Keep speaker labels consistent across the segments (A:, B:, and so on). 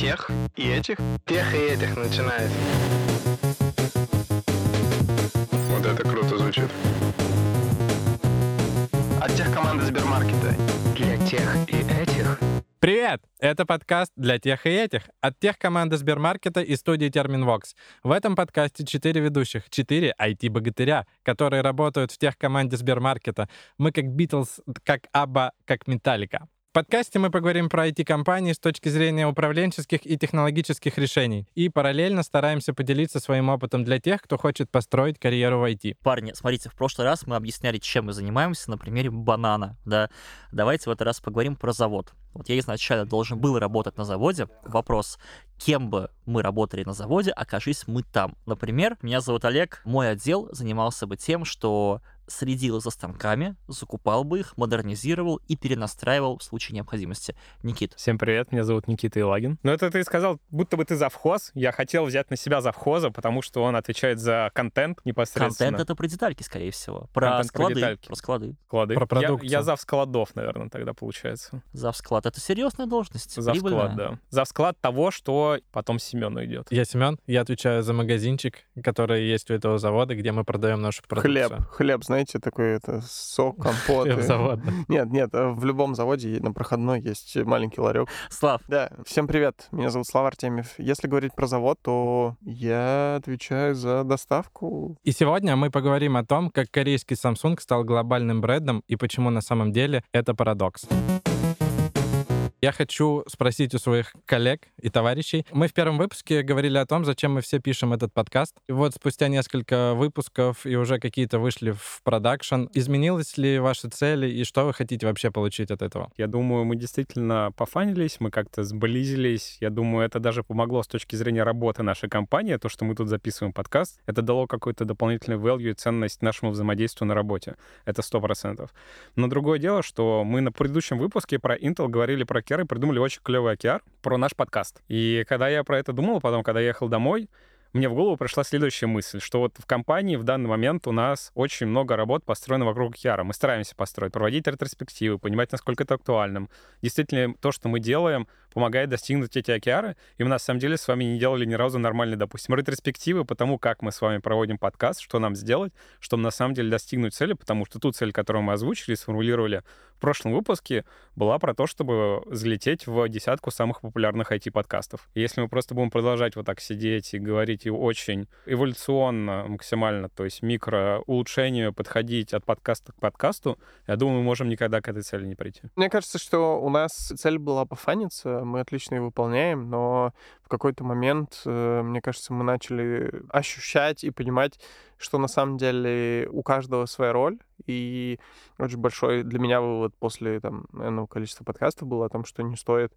A: тех и этих? Тех и этих начинается.
B: Вот это круто звучит.
A: От тех команды Сбермаркета. Для тех и этих.
C: Привет! Это подкаст для тех и этих от тех команды Сбермаркета и студии Терминвокс. В этом подкасте четыре ведущих, четыре IT-богатыря, которые работают в тех команде Сбермаркета. Мы как Битлз, как Абба, как Металлика. В подкасте мы поговорим про IT-компании с точки зрения управленческих и технологических решений. И параллельно стараемся поделиться своим опытом для тех, кто хочет построить карьеру в IT.
D: Парни, смотрите, в прошлый раз мы объясняли, чем мы занимаемся на примере банана, да. Давайте в этот раз поговорим про завод. Вот я изначально должен был работать на заводе. Вопрос, кем бы мы работали на заводе, окажись мы там. Например, меня зовут Олег, мой отдел занимался бы тем, что следил за станками, закупал бы их, модернизировал и перенастраивал в случае необходимости. Никит.
E: Всем привет, меня зовут Никита Илагин. Ну это ты сказал, будто бы ты завхоз. Я хотел взять на себя завхоза, потому что он отвечает за контент непосредственно.
D: Контент — это про детальки, скорее всего. Про
E: Контент про
D: склады.
E: детальки.
D: Про склады.
E: Склады.
C: Про
E: Я-
C: продукцию.
E: Я, зав складов, наверное, тогда получается.
D: Завсклад — это серьезная должность.
E: Зав
D: прибыльная.
E: склад, да. Зав склад того, что потом Семену идет.
C: Я Семен, я отвечаю за магазинчик, который есть у этого завода, где мы продаем нашу продукцию.
B: Хлеб. Хлеб, знаете, такой это сок, компот.
C: Завод.
B: Нет, нет, э, в любом заводе на проходной есть маленький ларек.
D: Слав,
B: Да, всем привет, меня зовут Слава Артемьев. Если говорить про завод, то я отвечаю за доставку.
C: И сегодня мы поговорим о том, как корейский Samsung стал глобальным брендом и почему на самом деле это парадокс. Я хочу спросить у своих коллег и товарищей. Мы в первом выпуске говорили о том, зачем мы все пишем этот подкаст. И вот спустя несколько выпусков и уже какие-то вышли в продакшн. Изменились ли ваши цели и что вы хотите вообще получить от этого?
E: Я думаю, мы действительно пофанились, мы как-то сблизились. Я думаю, это даже помогло с точки зрения работы нашей компании, то, что мы тут записываем подкаст. Это дало какой-то дополнительный value и ценность нашему взаимодействию на работе. Это сто процентов. Но другое дело, что мы на предыдущем выпуске про Intel говорили про И придумали очень клевый OKR про наш подкаст. И когда я про это думал, потом, когда я ехал домой, мне в голову пришла следующая мысль, что вот в компании в данный момент у нас очень много работ построено вокруг OKR. Мы стараемся построить, проводить ретроспективы, понимать, насколько это актуальным. Действительно, то, что мы делаем, помогает достигнуть эти OKR, и мы на самом деле с вами не делали ни разу нормальной, допустим, ретроспективы по тому, как мы с вами проводим подкаст, что нам сделать, чтобы на самом деле достигнуть цели, потому что ту цель, которую мы озвучили, сформулировали в прошлом выпуске, была про то, чтобы залететь в десятку самых популярных IT-подкастов. И если мы просто будем продолжать вот так сидеть и говорить и очень эволюционно, максимально, то есть микро улучшению подходить от подкаста к подкасту, я думаю, мы можем никогда к этой цели не прийти.
B: Мне кажется, что у нас цель была пофаниться, мы отлично ее выполняем, но какой-то момент, э, мне кажется, мы начали ощущать и понимать, что на самом деле у каждого своя роль, и очень большой для меня вывод после там, энного количества подкастов был о том, что не стоит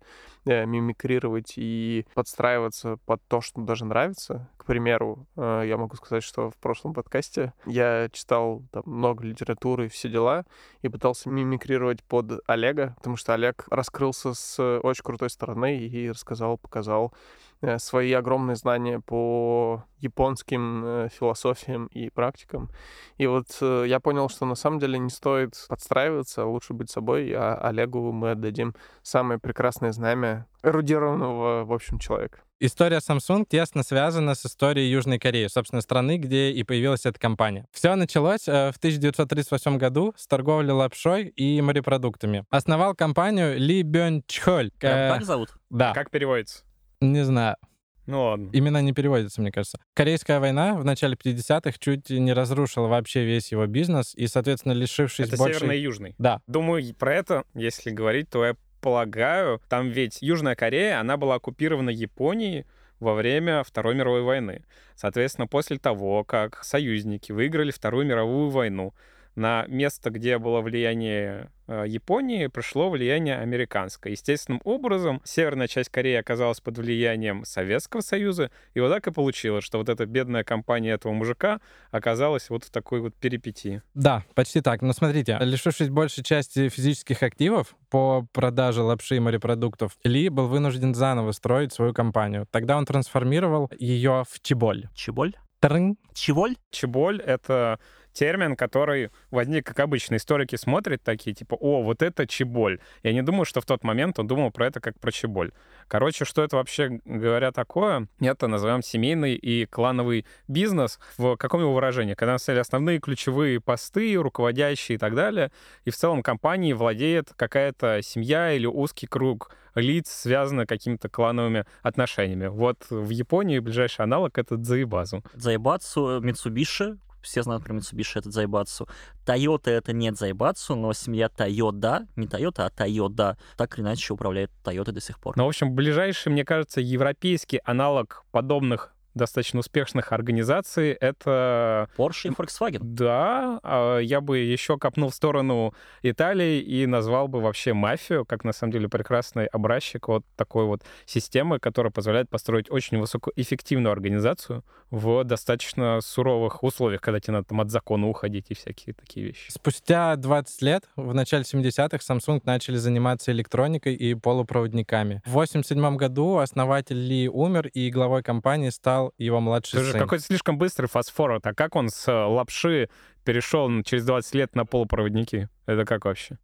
B: э, мимикрировать и подстраиваться под то, что даже нравится. К примеру, э, я могу сказать, что в прошлом подкасте я читал там, много литературы и все дела, и пытался мимикрировать под Олега, потому что Олег раскрылся с очень крутой стороны и рассказал, показал э, свои огромные знания по японским э, философиям и практикам. И вот э, я понял, что на самом деле не стоит подстраиваться, лучше быть собой, а Олегу мы отдадим самое прекрасное знамя эрудированного, в общем, человека.
C: История Samsung тесно связана с историей Южной Кореи, собственно, страны, где и появилась эта компания. Все началось э, в 1938 году с торговли лапшой и морепродуктами. Основал компанию Ли Бён Чхоль. Э,
D: так зовут?
C: Да,
E: Как переводится?
C: Не знаю.
E: Ну ладно.
C: Имена не переводятся, мне кажется. Корейская война в начале 50-х чуть не разрушила вообще весь его бизнес, и, соответственно, лишившись
E: Это
C: больше...
E: северный и южный.
C: Да,
E: Думаю, про это, если говорить, то я полагаю, там ведь Южная Корея, она была оккупирована Японией во время Второй мировой войны. Соответственно, после того, как союзники выиграли Вторую мировую войну, на место, где было влияние э, Японии, пришло влияние американское. Естественным образом, северная часть Кореи оказалась под влиянием Советского Союза, и вот так и получилось, что вот эта бедная компания этого мужика оказалась вот в такой вот перипетии.
C: да, почти так. Но смотрите, лишившись большей части физических активов по продаже лапши и морепродуктов, Ли был вынужден заново строить свою компанию. Тогда он трансформировал ее в Чеболь.
D: Чеболь?
C: Трынь.
D: Чеволь?
E: Чеболь — это термин, который возник, как обычно, историки смотрят такие, типа, о, вот это чеболь. Я не думаю, что в тот момент он думал про это как про чеболь. Короче, что это вообще говоря такое? Это назовем семейный и клановый бизнес. В каком его выражении? Когда на самом деле основные ключевые посты, руководящие и так далее, и в целом компании владеет какая-то семья или узкий круг лиц, связанных какими-то клановыми отношениями. Вот в Японии ближайший аналог — это Дзаибазу.
D: Дзайбацу, Mitsubishi, все знают про Mitsubishi, это Дзайбацу. Toyota это не Дзайбацу, но семья Toyota, не Toyota, а Toyota, так или иначе управляет Toyota до сих пор.
E: Ну, в общем, ближайший, мне кажется, европейский аналог подобных достаточно успешных организаций. Это...
D: Porsche и Volkswagen.
E: Да, а я бы еще копнул в сторону Италии и назвал бы вообще мафию, как на самом деле прекрасный образчик вот такой вот системы, которая позволяет построить очень высокоэффективную организацию в достаточно суровых условиях, когда тебе надо там от закона уходить и всякие такие вещи.
C: Спустя 20 лет, в начале 70-х, Samsung начали заниматься электроникой и полупроводниками. В 87 году основатель Ли умер, и главой компании стал его младший
E: Это же
C: сын.
E: какой-то слишком быстрый фастфорвард. А как он с э, лапши перешел через 20 лет на полупроводники? Это как вообще?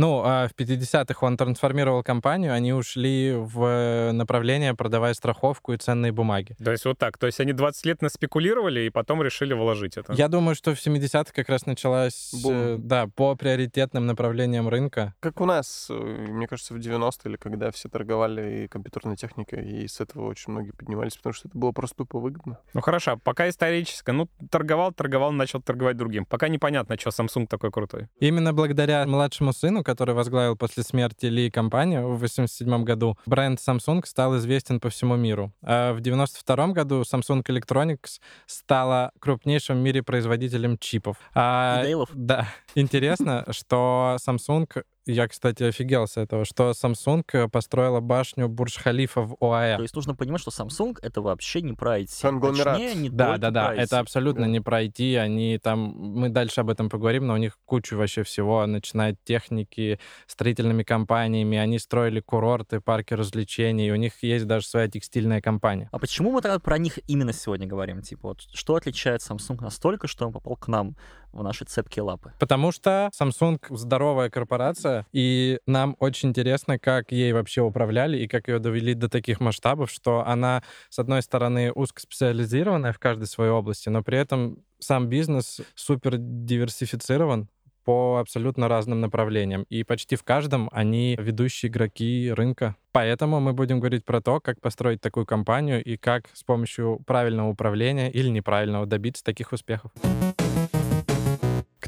C: Ну, а в 50-х он трансформировал компанию, они ушли в направление, продавая страховку и ценные бумаги.
E: То есть вот так. То есть они 20 лет наспекулировали и потом решили вложить это.
C: Я думаю, что в 70-х как раз началась,
B: Бум.
C: э, да, по приоритетным направлениям рынка.
B: Как у нас, э, мне кажется, в 90-е, или когда все торговали и компьютерной техникой, и с этого очень многие поднимались, потому что это было просто тупо выгодно.
E: Ну хорошо, пока историческое. Ну, торговал, торговал, начал торговать другим. Пока непонятно, что Samsung такой крутой.
C: Именно благодаря младшему сыну, который возглавил после смерти Ли компанию в 87 году, бренд Samsung стал известен по всему миру. А в 92 году Samsung Electronics стала крупнейшим в мире производителем чипов. А,
D: И Дейлов.
C: Да. Интересно, что Samsung я, кстати, офигел с этого, что Samsung построила башню Бурдж-Халифа в ОАЭ.
D: То есть нужно понимать, что Samsung это вообще не про IT.
B: Конгломерат.
D: Точнее, не
C: Да, да, да,
D: про IT.
C: это абсолютно
B: Да.
C: не пройти. Они там, мы дальше об этом поговорим, но у них кучу вообще всего, начиная от техники, строительными компаниями. Они строили курорты, парки развлечений. и У них есть даже своя текстильная компания.
D: А почему мы тогда про них именно сегодня говорим? Типа, вот что отличает Samsung настолько, что он попал к нам в наши цепкие лапы?
C: Потому что Samsung здоровая корпорация, и нам очень интересно, как ей вообще управляли и как ее довели до таких масштабов, что она, с одной стороны, узкоспециализированная в каждой своей области, но при этом сам бизнес супер диверсифицирован по абсолютно разным направлениям. И почти в каждом они ведущие игроки рынка. Поэтому мы будем говорить про то, как построить такую компанию и как с помощью правильного управления или неправильного добиться таких успехов.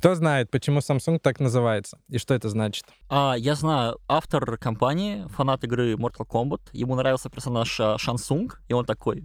C: Кто знает, почему Samsung так называется и что это значит?
D: А, я знаю, автор компании, фанат игры Mortal Kombat, ему нравился персонаж а, Шансунг, и он такой,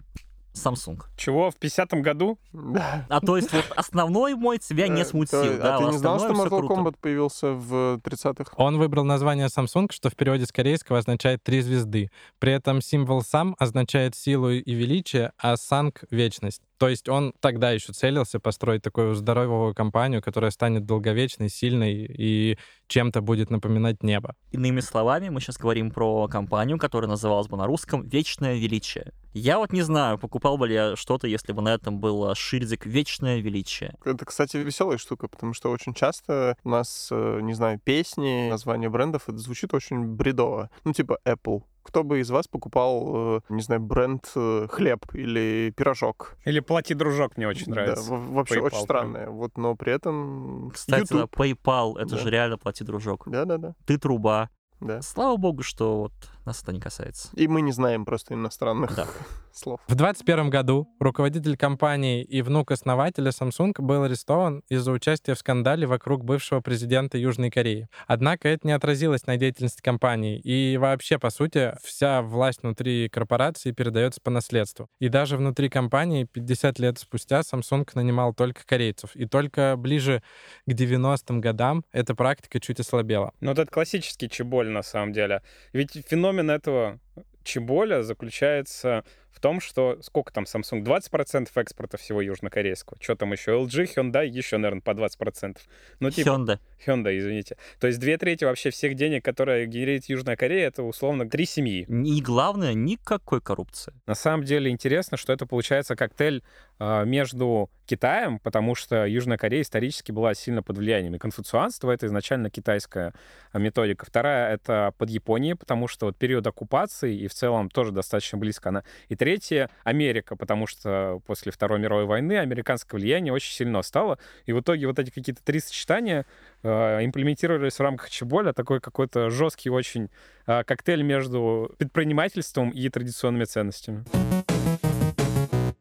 D: Samsung.
E: Чего, в 50-м году?
B: Да.
D: А то есть вот основной мой тебя не
B: Э,
D: смутил,
B: А ты не знал, что Mortal. Kombat появился в 30-х?
C: Он выбрал название Samsung, что в переводе с корейского означает «три звезды». При этом символ «сам» означает силу и величие, а «санг» — вечность. То есть он тогда еще целился построить такую здоровую компанию, которая станет долговечной, сильной и чем-то будет напоминать небо.
D: Иными словами, мы сейчас говорим про компанию, которая называлась бы на русском «Вечное величие». Я вот не знаю, покупал бы ли я что-то, если бы на этом был шильдик «Вечное величие».
B: Это, кстати, веселая штука, потому что очень часто у нас, э, не знаю, песни, названия брендов, это звучит очень бредово. Ну, типа Apple. Кто бы из вас покупал, э, не знаю, бренд э, хлеб или пирожок?
E: Или «Плати, дружок» мне очень нравится.
B: Да, вообще
E: PayPal
B: очень
E: прям.
B: странное. Вот, но при этом
D: Кстати, да,
B: YouTube.
D: PayPal — это
B: Да.
D: же реально «Плати, дружок».
B: Да-да-да.
D: Ты труба.
B: Да.
D: Слава богу, что вот нас это не касается.
B: И мы не знаем просто иностранных
D: Да.
B: слов.
C: В 2021 году руководитель компании и внук основателя Samsung был арестован из-за участия в скандале вокруг бывшего президента Южной Кореи. Однако это не отразилось на деятельности компании. И вообще, по сути, вся власть внутри корпорации передается по наследству. И даже внутри компании 50 лет спустя Samsung нанимал только корейцев. И только ближе к 90-м годам эта практика чуть ослабела.
E: Ну, вот это классический чеболь, на самом деле. Ведь феномен этого чеболя заключается в том, что сколько там Samsung? 20% экспорта всего южнокорейского. Что там еще? LG, Hyundai еще, наверное, по 20%. Ну, типа...
D: Hyundai.
E: Hyundai, извините. То есть две трети вообще всех денег, которые генерит Южная Корея, это условно три семьи.
D: И главное, никакой коррупции.
E: На самом деле интересно, что это получается коктейль э, между Китаем, потому что Южная Корея исторически была сильно под влиянием и конфуцианства, это изначально китайская а, методика. Вторая — это под Японией, потому что вот период оккупации и в целом тоже достаточно близко она. И третье — Америка, потому что после Второй мировой войны американское влияние очень сильно стало, и в итоге вот эти какие-то три сочетания э, имплементировались в рамках Чеболя, такой какой-то жесткий очень э, коктейль между предпринимательством и традиционными ценностями.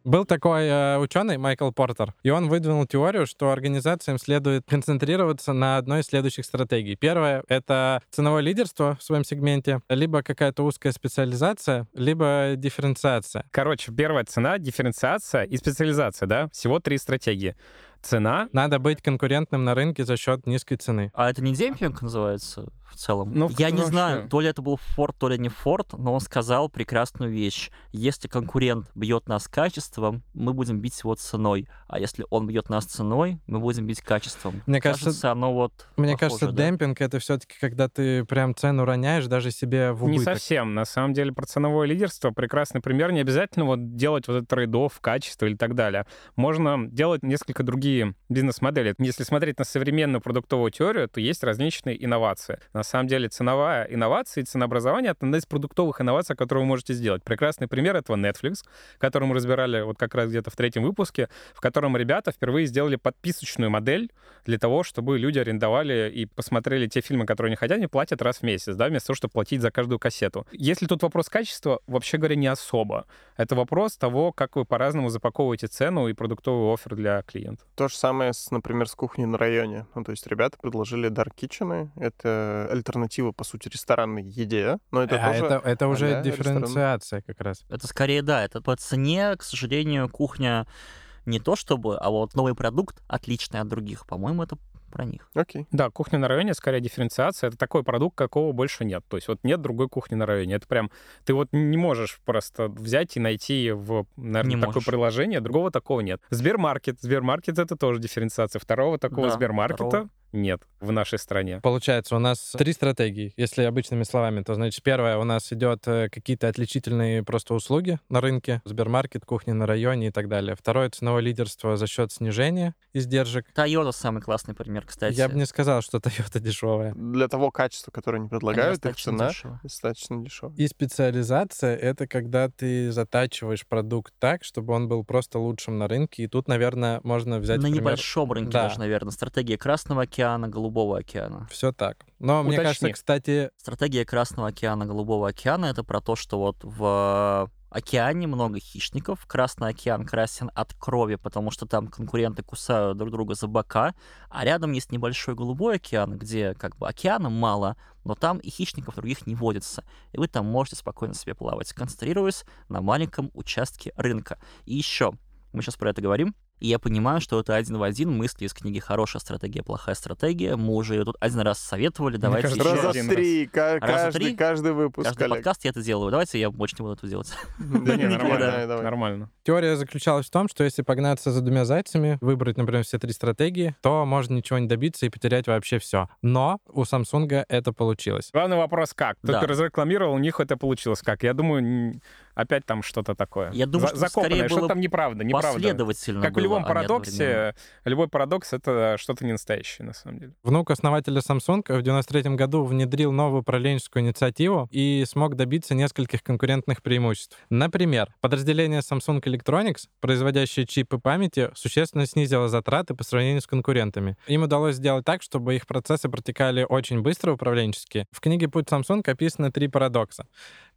C: Был такой э, ученый Майкл Портер, и он выдвинул теорию, что организациям следует концентрироваться на одной из следующих стратегий. Первое — это ценовое лидерство в своем сегменте, либо какая-то узкая специализация, либо дифференциация.
E: Короче, первая цена, дифференциация и специализация, да? Всего три стратегии. Цена.
C: Надо быть конкурентным на рынке за счет низкой цены.
D: А это не демпинг называется в целом?
E: Ну,
D: Я не знаю, то ли это был Форд, то ли не Форд, но он сказал прекрасную вещь. Если конкурент бьет нас качеством, мы будем бить его ценой. А если он бьет нас ценой, мы будем бить качеством.
C: Мне кажется,
D: оно вот
C: Мне
D: похоже,
C: кажется,
D: да.
C: демпинг — это все-таки когда ты прям цену роняешь даже себе в
E: Не
C: убыток.
E: совсем. На самом деле про ценовое лидерство прекрасный пример. Не обязательно вот делать вот этот трейдов, качество или так далее. Можно делать несколько другие бизнес-модели. Если смотреть на современную продуктовую теорию, то есть различные инновации. На самом деле ценовая инновация и ценообразование — это одна из продуктовых инноваций, которые вы можете сделать. Прекрасный пример этого Netflix, который мы разбирали вот как раз где-то в третьем выпуске, в котором ребята впервые сделали подписочную модель для того, чтобы люди арендовали и посмотрели те фильмы, которые они хотят, они платят раз в месяц, да, вместо того, чтобы платить за каждую кассету. Если тут вопрос качества, вообще говоря, не особо. Это вопрос того, как вы по-разному запаковываете цену и продуктовый офер для клиента.
B: То же самое, с, например, с кухней на районе. Ну, то есть ребята предложили Dark Kitchen. Это альтернатива, по сути, ресторанной еде. Но это
C: а
B: тоже...
C: это, это уже
B: а-ля ресторан.
C: дифференциация как раз.
D: Это скорее, да, это по цене, к сожалению, кухня не то чтобы, а вот новый продукт отличный от других. По-моему, это про них.
B: Окей.
E: Да, кухня на районе, скорее дифференциация. Это такой продукт, какого больше нет. То есть вот нет другой кухни на районе. Это прям... Ты вот не можешь просто взять и найти в, наверное,
D: Не
E: такое
D: можешь.
E: приложение. Другого такого нет. Сбермаркет. Сбермаркет — это тоже дифференциация. Второго такого
D: Да,
E: Сбермаркета
D: второго.
E: Нет в нашей стране.
C: Получается, у нас три стратегии. Если обычными словами, то, значит, первое, у нас идет э, какие-то отличительные просто услуги на рынке, Сбермаркет, кухня на районе и так далее. Второе — ценовое лидерство за счет снижения издержек.
D: Toyota самый классный пример, кстати.
C: Я бы не сказал, что Toyota дешевая.
B: Для того качества, которое они
D: Они
B: предлагают, их
D: достаточно
B: цена
D: дешевые.
B: достаточно дешевая.
C: И специализация — это когда ты затачиваешь продукт так, чтобы он был просто лучшим на рынке. И тут, наверное, можно взять
D: На
C: пример-
D: небольшом рынке
C: Да.
D: даже, наверное. Стратегия Красного океана, Голубого океана.
C: Все так. Но мне кажется,
E: Уточни.
C: кстати,
D: Стратегия Красного океана, Голубого океана — это про то, что вот в океане много хищников. Красный океан красен от крови, потому что там конкуренты кусают друг друга за бока. А рядом есть небольшой Голубой океан, где как бы океана мало, но там и хищников других не водится. И вы там можете спокойно себе плавать, концентрируясь на маленьком участке рынка. И еще, мы сейчас про это говорим, и я понимаю, что это один в один мысли из книги «Хорошая стратегия, плохая стратегия». Мы уже ее тут один раз советовали, давайте
E: кажется,
D: еще
B: Раза
E: один
B: три, каждый,
D: три?
B: каждый выпуск,
D: Каждый
B: Олег.
D: подкаст я это делаю. Давайте я больше не буду этого делать.
B: Да
E: Не, нормально, нормально.
C: теория заключалась в том, что если погнаться за двумя зайцами, выбрать, например, все три стратегии, то можно ничего не добиться и потерять вообще все. Но у Samsung это получилось.
E: Главный вопрос как? Тут
D: Да.
E: ты разрекламировал, у них это получилось как? Я думаю, опять там что-то такое.
D: Я думаю,
E: За-
D: что скорее
E: что
D: было
E: там неправда, неправда.
D: Последовательно
E: Как любом
D: а
E: парадоксе, любой парадокс — это что-то не настоящее, на самом деле.
C: Внук основателя Samsung в 93 году внедрил новую управленческую инициативу и смог добиться нескольких конкурентных преимуществ. Например, подразделение Samsung Electronics, производящее чипы памяти, существенно снизило затраты по сравнению с конкурентами. Им удалось сделать так, чтобы их процессы протекали очень быстро управленчески. В книге «Путь Samsung» описаны три парадокса.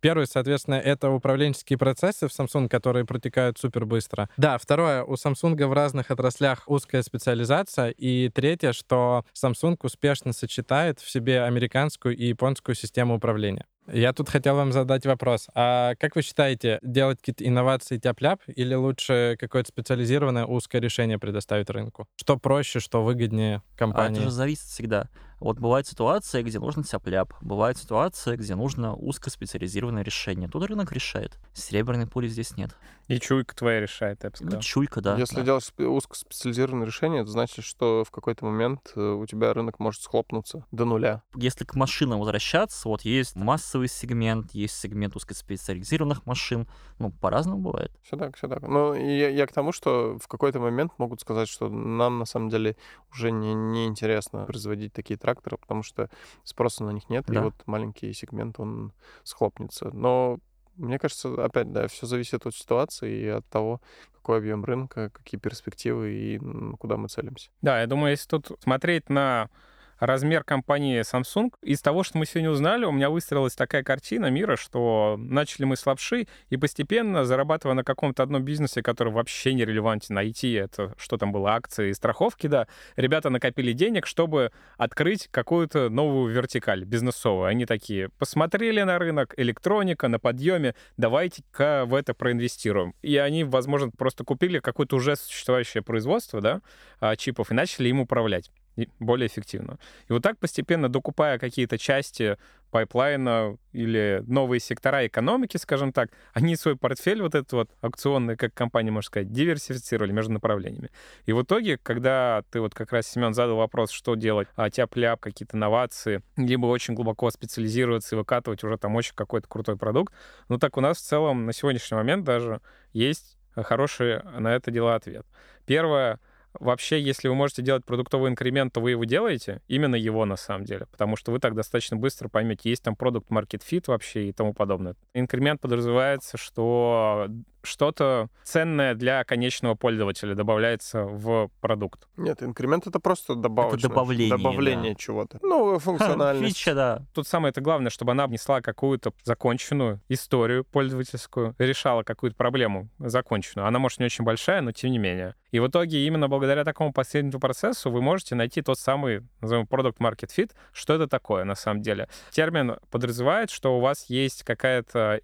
C: Первый, соответственно, это управленческие процессы в Samsung, которые протекают супер быстро. Да, второе, у Samsung в разных отраслях узкая специализация. И третье, что Samsung успешно сочетает в себе американскую и японскую систему управления. Я тут хотел вам задать вопрос. А как вы считаете, делать какие-то инновации тяп-ляп или лучше какое-то специализированное узкое решение предоставить рынку? Что проще, что выгоднее
D: А
C: компании?
D: это же зависит всегда. Вот бывает ситуация, где нужно тяп-ляп, бывает ситуация, где нужно узкоспециализированное решение. Тут рынок решает. Серебряной пули здесь нет.
E: И чуйка твоя решает, я бы
D: Ну,
E: сказал.
D: чуйка, да.
B: Если
D: да.
B: делаешь спе- узкоспециализированное решение, это значит, что в какой-то момент э, у тебя рынок может схлопнуться до нуля.
D: Если к машинам возвращаться, вот есть массовый сегмент, есть сегмент узкоспециализированных машин. Ну, по-разному бывает.
B: Все так, все так. Ну, и я, я к тому, что в какой-то момент могут сказать, что нам на самом деле уже не, не интересно производить такие тракторы, потому что спроса на них нет, и
D: Да.
B: вот маленький сегмент, он схлопнется. Но мне кажется, опять, да, все зависит от ситуации и от того, какой объем рынка, какие перспективы и куда мы целимся.
E: Да, я думаю, если тут смотреть на размер компании Samsung, из того, что мы сегодня узнали, у меня выстроилась такая картина мира, что начали мы с лапши, и постепенно, зарабатывая на каком-то одном бизнесе, который вообще не релевантен IT, это что там было, акции страховки, да, ребята накопили денег, чтобы открыть какую-то новую вертикаль бизнесовую. Они такие, посмотрели на рынок, электроника на подъеме, давайте-ка в это проинвестируем. И они, возможно, просто купили какое-то уже существующее производство, да, а, чипов и начали им управлять более эффективно. И вот так постепенно, докупая какие-то части пайплайна или новые сектора экономики, скажем так, они свой портфель вот этот вот аукционный, как компания, можно сказать, диверсифицировали между направлениями. И в итоге, когда ты вот как раз, Семен, задал вопрос, что делать, а тяп-ляп, какие-то новации, либо очень глубоко специализироваться и выкатывать уже там очень какой-то крутой продукт, ну так у нас в целом на сегодняшний момент даже есть хороший на это дело ответ. Первое, Вообще, если вы можете делать продуктовый инкремент, то вы его делаете, именно его на самом деле, потому что вы так достаточно быстро поймете, есть там продукт market fit вообще и тому подобное. Инкремент подразумевается, что что-то ценное для конечного пользователя добавляется в продукт.
B: Нет, инкремент — это просто добавочное.
D: добавление,
B: Добавление чего-то. Ну, функциональность.
D: Фича, да.
E: Тут самое это главное, чтобы она внесла какую-то законченную историю пользовательскую, решала какую-то проблему законченную. Она может не очень большая, но тем не менее. И в итоге именно благодаря такому последнему процессу вы можете найти тот самый, назовем, product market fit. Что это такое на самом деле? Термин подразумевает, что у вас есть какая-то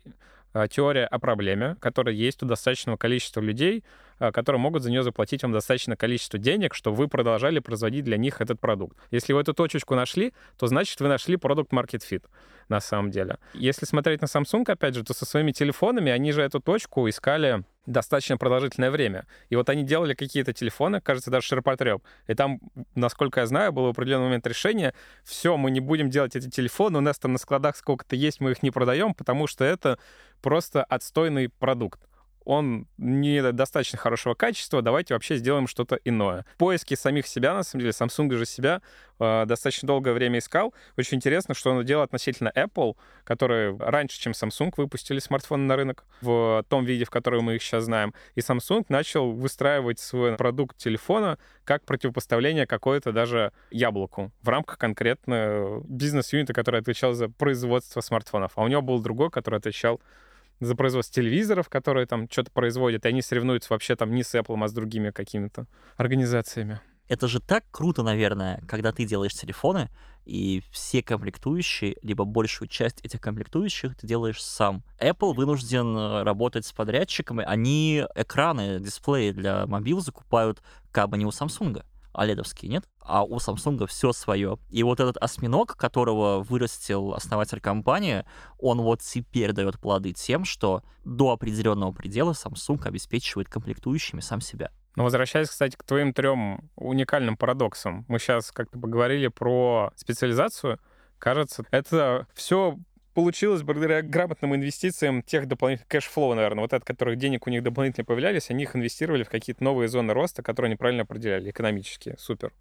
E: а, теория о проблеме, которая есть у достаточного количества людей, а, которые могут за нее заплатить вам достаточное количество денег, чтобы вы продолжали производить для них этот продукт. Если вы эту точечку нашли, то значит вы нашли продукт market fit на самом деле. Если смотреть на Samsung, опять же, то со своими телефонами они же эту точку искали достаточно продолжительное время. И вот они делали какие-то телефоны, кажется, даже ширпотреб. И там, насколько я знаю, было в определенный момент решение, все, мы не будем делать эти телефоны, у нас там на складах сколько-то есть, мы их не продаем, потому что это просто отстойный продукт он не достаточно хорошего качества, давайте вообще сделаем что-то иное. В поиске самих себя, на самом деле, Samsung же себя э, достаточно долгое время искал. Очень интересно, что он делал относительно Apple, которые раньше, чем Samsung, выпустили смартфоны на рынок в том виде, в котором мы их сейчас знаем. И Samsung начал выстраивать свой продукт телефона как противопоставление какое-то даже яблоку в рамках конкретно бизнес-юнита, который отвечал за производство смартфонов. А у него был другой, который отвечал за производство телевизоров, которые там что-то производят, и они соревнуются вообще там не с Apple, а с другими какими-то организациями.
D: Это же так круто, наверное, когда ты делаешь телефоны, и все комплектующие, либо большую часть этих комплектующих ты делаешь сам. Apple вынужден э, работать с подрядчиками. Они экраны, дисплеи для мобил закупают как бы не у Samsung, оледовские, нет? А у Samsung все свое. И вот этот осьминог, которого вырастил основатель компании, он вот теперь дает плоды тем, что до определенного предела Samsung обеспечивает комплектующими сам себя.
E: Но возвращаясь, кстати, к твоим трем уникальным парадоксам, мы сейчас как-то поговорили про специализацию. Кажется, это все получилось благодаря грамотным инвестициям тех дополнительных cash flow, наверное, вот от которых денег у них дополнительно появлялись, они их инвестировали в какие-то новые зоны роста, которые они правильно определяли, экономические, супер.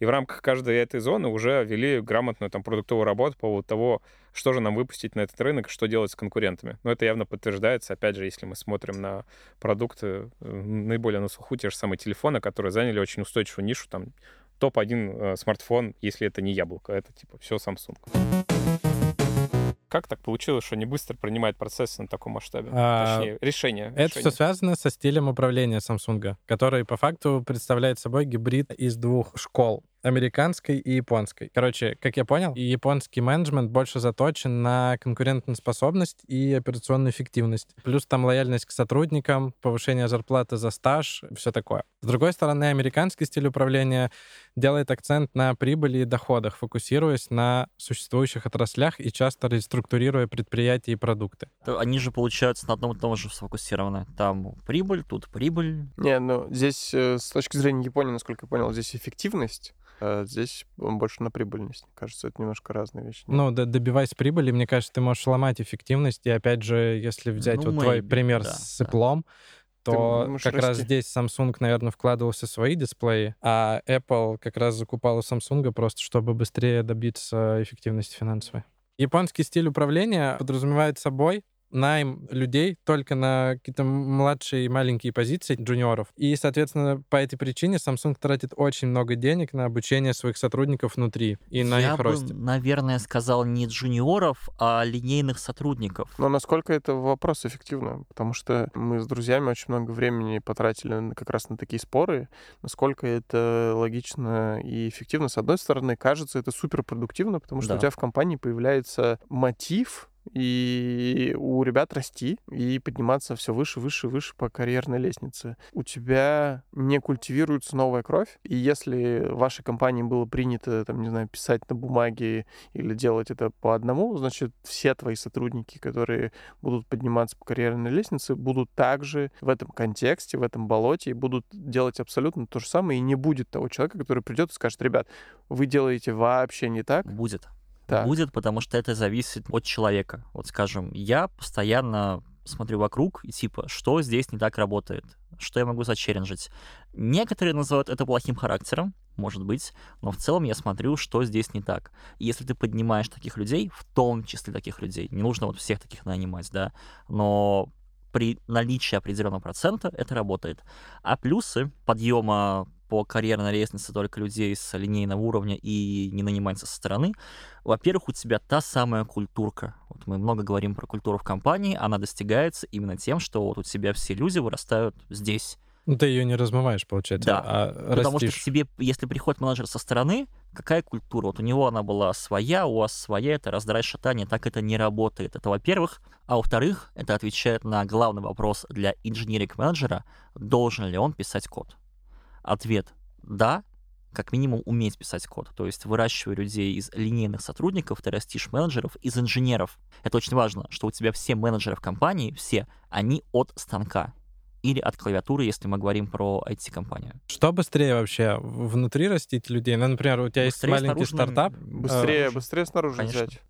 E: И в рамках каждой этой зоны уже вели грамотную там продуктовую работу по поводу того, что же нам выпустить на этот рынок, что делать с конкурентами. Но это явно подтверждается, опять же, если мы смотрим на продукты э, наиболее на слуху, те же самые телефоны, которые заняли очень устойчивую нишу, там топ-1 э, смартфон, если это не яблоко, это типа все Samsung. Как так получилось, что они быстро принимают процессы на таком масштабе?
C: А,
E: Точнее, решения.
C: Это все
E: решения.
C: связано со стилем управления Samsung, который по факту представляет собой гибрид из двух школ американской и японской. Короче, как я понял, японский менеджмент больше заточен на конкурентоспособность и операционную эффективность. Плюс там лояльность к сотрудникам, повышение зарплаты за стаж, все такое. С другой стороны, американский стиль управления делает акцент на прибыли и доходах, фокусируясь на существующих отраслях и часто реструктурируя предприятия и продукты.
D: Они же, получаются, на одном и том же сфокусированы. Там прибыль, тут прибыль.
B: Не, ну здесь э, с точки зрения Японии, насколько я понял, здесь эффективность, а здесь больше на прибыльность. Кажется, это немножко разные вещи.
C: Ну, д- добиваясь прибыли, мне кажется, ты можешь ломать эффективность. И опять же, если взять
D: Ну,
C: вот твой
D: maybe,
C: пример
D: да,
C: с
D: да.
C: Apple, то
B: можешь
C: как раз
B: расти.
C: здесь Samsung, наверное, вкладывался в свои дисплеи, а Apple как раз закупал у Samsung просто, чтобы быстрее добиться эффективности финансовой. Японский стиль управления подразумевает собой найм людей только на какие-то младшие и маленькие позиции джуниоров. И, соответственно, по этой причине Samsung тратит очень много денег на обучение своих сотрудников внутри и на
D: Я
C: их
D: бы,
C: росте.
D: наверное, сказал не джуниоров, а линейных сотрудников.
B: Но насколько это вопрос эффективно? Потому что мы с друзьями очень много времени потратили как раз на такие споры, насколько это логично и эффективно. С одной стороны, кажется, это суперпродуктивно, потому что у
D: Да.
B: тебя в компании появляется мотив и у ребят расти и подниматься все выше, выше, выше по карьерной лестнице. У тебя не культивируется новая кровь, и если в вашей компании было принято, там, не знаю, писать на бумаге или делать это по одному, значит, все твои сотрудники, которые будут подниматься по карьерной лестнице, будут также в этом контексте, в этом болоте и будут делать абсолютно то же самое, и не будет того человека, который придет и скажет, ребят, вы делаете вообще не так.
D: Будет.
B: Так.
D: Будет, потому что это зависит от человека. Вот, скажем, я постоянно смотрю вокруг и типа, что здесь не так работает, что я могу зачеренжить. Некоторые называют это плохим характером, может быть, но в целом я смотрю, что здесь не так. И если ты поднимаешь таких людей, в том числе таких людей, не нужно вот всех таких нанимать, да, но при наличии определенного процента это работает. А плюсы подъема по карьерной лестнице только людей с линейного уровня и не наниматься со стороны, во-первых, у тебя та самая культурка. Вот мы много говорим про культуру в компании, она достигается именно тем, что вот у тебя все люди вырастают здесь.
C: Ну, ты ее не размываешь, получается,
D: Да,
C: а
D: Потому что
C: растишь.
D: к тебе, если приходит менеджер со стороны, какая культура? Вот у него она была своя, у вас своя, это раздрай шатание, так это не работает. Это во-первых. А во-вторых, это отвечает на главный вопрос для инженеринг-менеджера, должен ли он писать код. Ответ — да, как минимум уметь писать код. То есть выращивая людей из линейных сотрудников, ты растишь менеджеров из инженеров. Это очень важно, что у тебя все менеджеры в компании, все, они от станка или от клавиатуры, если мы говорим про IT-компанию.
C: Что быстрее вообще? Внутри растить людей? Ну, например, у тебя есть
D: Быстрее
C: маленький
D: снаружи,
C: стартап,
B: Быстрее,
D: снаружи.
B: быстрее снаружи
D: Конечно.
B: взять.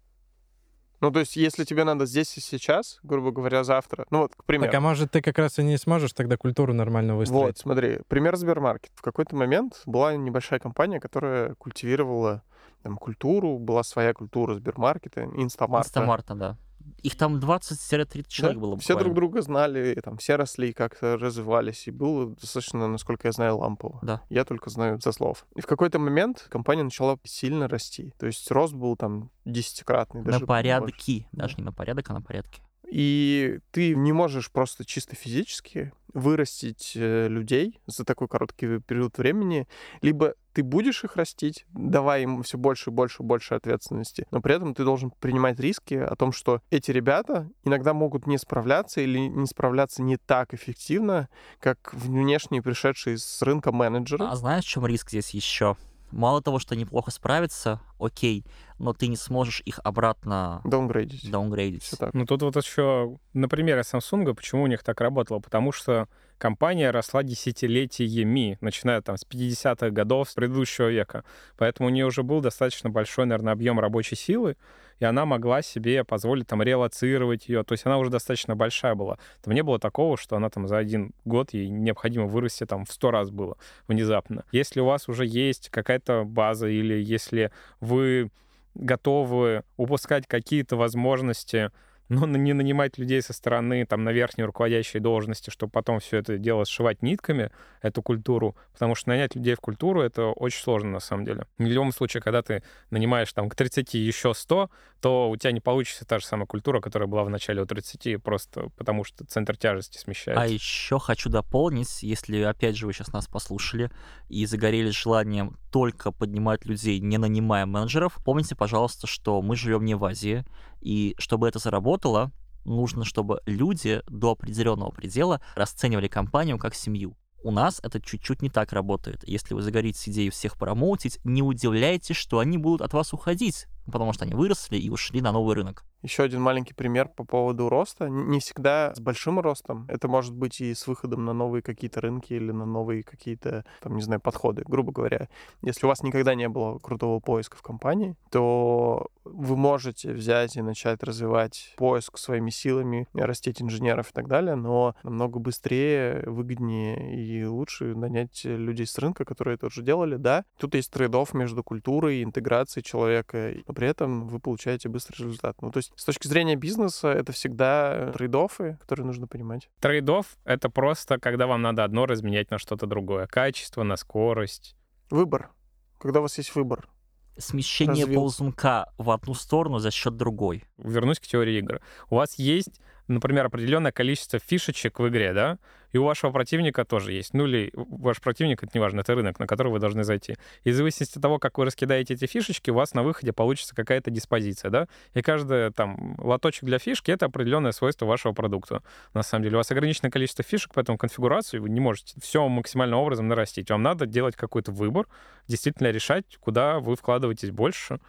B: Ну, то есть, если тебе надо здесь и сейчас, грубо говоря, завтра, ну вот, к примеру.
C: Так, а может, ты как раз и не сможешь тогда культуру нормально
B: Вот,
C: выстроить?
B: смотри, пример Сбермаркет. В какой-то момент была небольшая компания, которая культивировала там, культуру, была своя культура Сбермаркета, Инстамарта.
D: Инстамарта, да. Их там 20-30 человек
B: Да,
D: было
B: Все друг друга знали, там, все росли, как-то развивались, и было достаточно, насколько я знаю, лампово.
D: Да.
B: Я только знаю со слов. И в какой-то момент компания начала сильно расти. То есть рост был там десятикратный.
D: На
B: даже больше.
D: порядки. Даже не на порядок, а на порядке.
B: И ты не можешь просто чисто физически вырастить э, людей за такой короткий период времени, либо ты будешь их растить, давая им все больше и больше и больше ответственности, но при этом ты должен принимать риски о том, что эти ребята иногда могут не справляться или не справляться не так эффективно, как внешние пришедшие с рынка менеджеры.
D: А знаешь, в чем риск здесь еще? Мало того, что неплохо справиться, окей, но ты не сможешь их обратно
B: Даунгрейдить.
D: даунгрейдить.
B: Все так.
E: Ну тут вот еще на примере Samsung, почему у них так работало? Потому что компания росла десятилетиями, начиная там с 50-х годов с предыдущего века. Поэтому у нее уже был достаточно большой, наверное, объем рабочей силы, и она могла себе позволить там релацировать ее. То есть она уже достаточно большая была. Там не было такого, что она там за один год ей необходимо вырасти там в сто раз было внезапно. Если у вас уже есть какая-то база или если вы готовы упускать какие-то возможности но не нанимать людей со стороны, там, на верхней руководящей должности, чтобы потом все это дело сшивать нитками, эту культуру, потому что нанять людей в культуру — это очень сложно, на самом деле. В любом случае, когда ты нанимаешь там к 30 еще 100, то у тебя не получится та же самая культура, которая была в начале у 30, просто потому что центр тяжести смещается.
D: А еще хочу дополнить, если, опять же, вы сейчас нас послушали и загорелись желанием только поднимать людей, не нанимая менеджеров, помните, пожалуйста, что мы живем не в Азии, и чтобы это заработало, нужно, чтобы люди до определенного предела расценивали компанию как семью. У нас это чуть-чуть не так работает. Если вы загоритесь идеей всех промоутить, не удивляйтесь, что они будут от вас уходить, потому что они выросли и ушли на новый рынок.
B: Еще один маленький пример по поводу роста. Не всегда с большим ростом. Это может быть и с выходом на новые какие-то рынки или на новые какие-то, там, не знаю, подходы. Грубо говоря, если у вас никогда не было крутого поиска в компании, то вы можете взять и начать развивать поиск своими силами, растить инженеров и так далее, но намного быстрее, выгоднее и лучше нанять людей с рынка, которые это уже делали, да. Тут есть трейдов между культурой и интеграцией человека, но при этом вы получаете быстрый результат. Ну, то есть с точки зрения бизнеса это всегда трейдофы, которые нужно понимать.
E: Трейдов — это просто, когда вам надо одно разменять на что-то другое. Качество, на скорость.
B: Выбор. Когда у вас есть выбор.
D: Смещение
B: Развил.
D: ползунка в одну сторону за счет другой.
E: Вернусь к теории игр. У вас есть, например, определенное количество фишечек в игре, да, и у вашего противника тоже есть. Ну или ваш противник, это неважно, это рынок, на который вы должны зайти. И в зависимости от того, как вы раскидаете эти фишечки, у вас на выходе получится какая-то диспозиция, да, и каждый там лоточек для фишки — это определенное свойство вашего продукта. На самом деле у вас ограниченное количество фишек, поэтому конфигурацию вы не можете все максимальным образом нарастить. Вам надо делать какой-то выбор, действительно решать, куда вы вкладываетесь больше,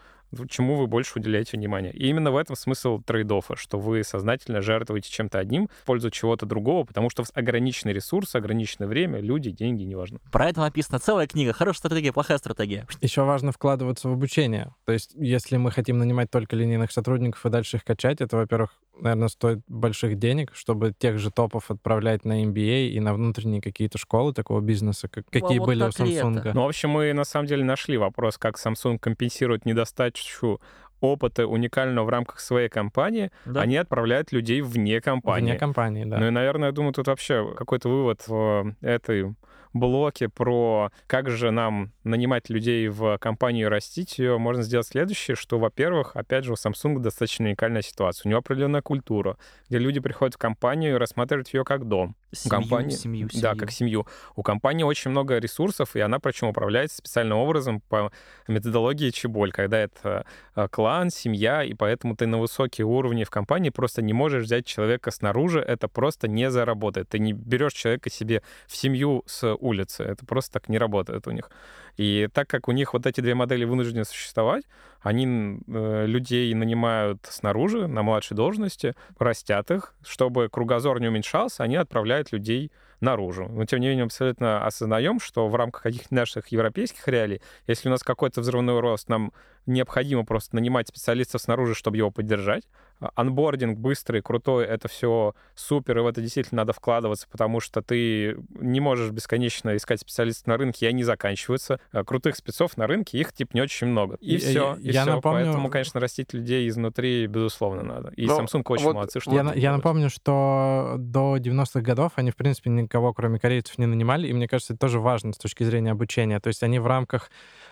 E: чему вы больше уделяете внимание. И именно в этом смысл трейдофа, что вы сознательно жертвуете чем-то одним в пользу чего-то другого, потому что ограниченный ресурс, ограниченное время, люди, деньги, неважно.
D: Про это написана целая книга. Хорошая стратегия, плохая стратегия.
C: Еще важно вкладываться в обучение. То есть, если мы хотим нанимать только линейных сотрудников и дальше их качать, это, во-первых, наверное, стоит больших денег, чтобы тех же топов отправлять на MBA и на внутренние какие-то школы такого бизнеса, как, какие
D: вот
C: были у? Samsung.
E: Ну, в общем, мы на самом деле нашли вопрос, как Samsung компенсирует недостачу опыта уникального в рамках своей компании,
D: Да.
E: они отправляют людей вне компании.
C: Вне компании, да.
E: Ну и, наверное, я думаю, тут вообще какой-то вывод в этой блоке про как же нам нанимать людей в компанию и растить ее, можно сделать следующее, что, во-первых, опять же, у Samsung достаточно уникальная ситуация. У него определенная культура, где люди приходят в компанию и рассматривают ее как дом.
D: Семью,
E: компании,
D: семью,
E: да,
D: семью.
E: как семью. У компании очень много ресурсов, и она причем управляется специальным образом по методологии Чеболь, когда это э, клан, семья, и поэтому ты на высокие уровни в компании просто не можешь взять человека снаружи, это просто не заработает. Ты не берешь человека себе в семью с улицы, это просто так не работает у них. И так как у них вот эти две модели вынуждены существовать, они э, людей нанимают снаружи, на младшей должности, растят их, чтобы кругозор не уменьшался, они отправляют людей наружу. Но, тем не менее, мы абсолютно осознаем, что в рамках каких-то наших европейских реалий, если у нас какой-то взрывной рост, нам необходимо просто нанимать специалистов снаружи, чтобы его поддержать. А, Анбординг быстрый, крутой, это все супер, и в это действительно надо вкладываться, потому что ты не можешь бесконечно искать специалистов на рынке, и они заканчиваются. А Крутых спецов на рынке, их типа не очень много. И
C: Я-
E: все, и
C: я
E: все.
C: напомню-
E: Поэтому, конечно, растить людей изнутри, безусловно, надо. И
B: Но
E: Samsung очень
B: вот
E: молодцы, что
C: Я, я напомню, что до 90-х годов они, в принципе, никого, кроме корейцев, не нанимали, и мне кажется, это тоже важно с точки зрения обучения. То есть они в рамках